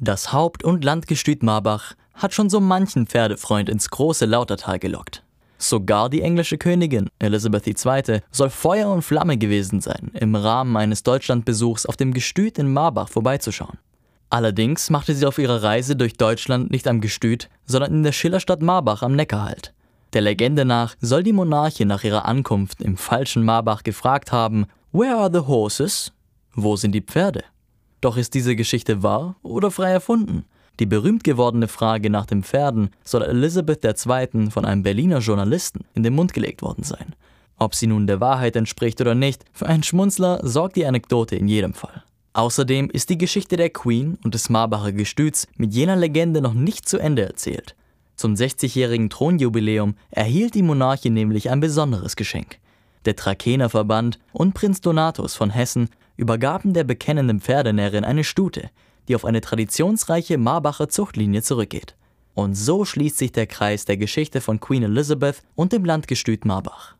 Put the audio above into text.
Das Haupt- und Landgestüt Marbach hat schon so manchen Pferdefreund ins große Lautertal gelockt. Sogar die englische Königin Elizabeth II. soll Feuer und Flamme gewesen sein, im Rahmen eines Deutschlandbesuchs auf dem Gestüt in Marbach vorbeizuschauen. Allerdings machte sie auf ihrer Reise durch Deutschland nicht am Gestüt, sondern in der Schillerstadt Marbach am Neckar halt. Der Legende nach soll die Monarchin nach ihrer Ankunft im falschen Marbach gefragt haben, Where are the horses? Wo sind die Pferde? Doch ist diese Geschichte wahr oder frei erfunden? Die berühmt gewordene Frage nach den Pferden soll Elizabeth II. von einem Berliner Journalisten in den Mund gelegt worden sein. Ob sie nun der Wahrheit entspricht oder nicht, für einen Schmunzler sorgt die Anekdote in jedem Fall. Außerdem ist die Geschichte der Queen und des Marbacher Gestüts mit jener Legende noch nicht zu Ende erzählt. Zum 60-jährigen Thronjubiläum erhielt die Monarchin nämlich ein besonderes Geschenk. Der Trakener Verband und Prinz Donatus von Hessen übergaben der bekennenden Pferdenärin eine Stute, die auf eine traditionsreiche Marbacher Zuchtlinie zurückgeht. Und so schließt sich der Kreis der Geschichte von Queen Elizabeth und dem Landgestüt Marbach.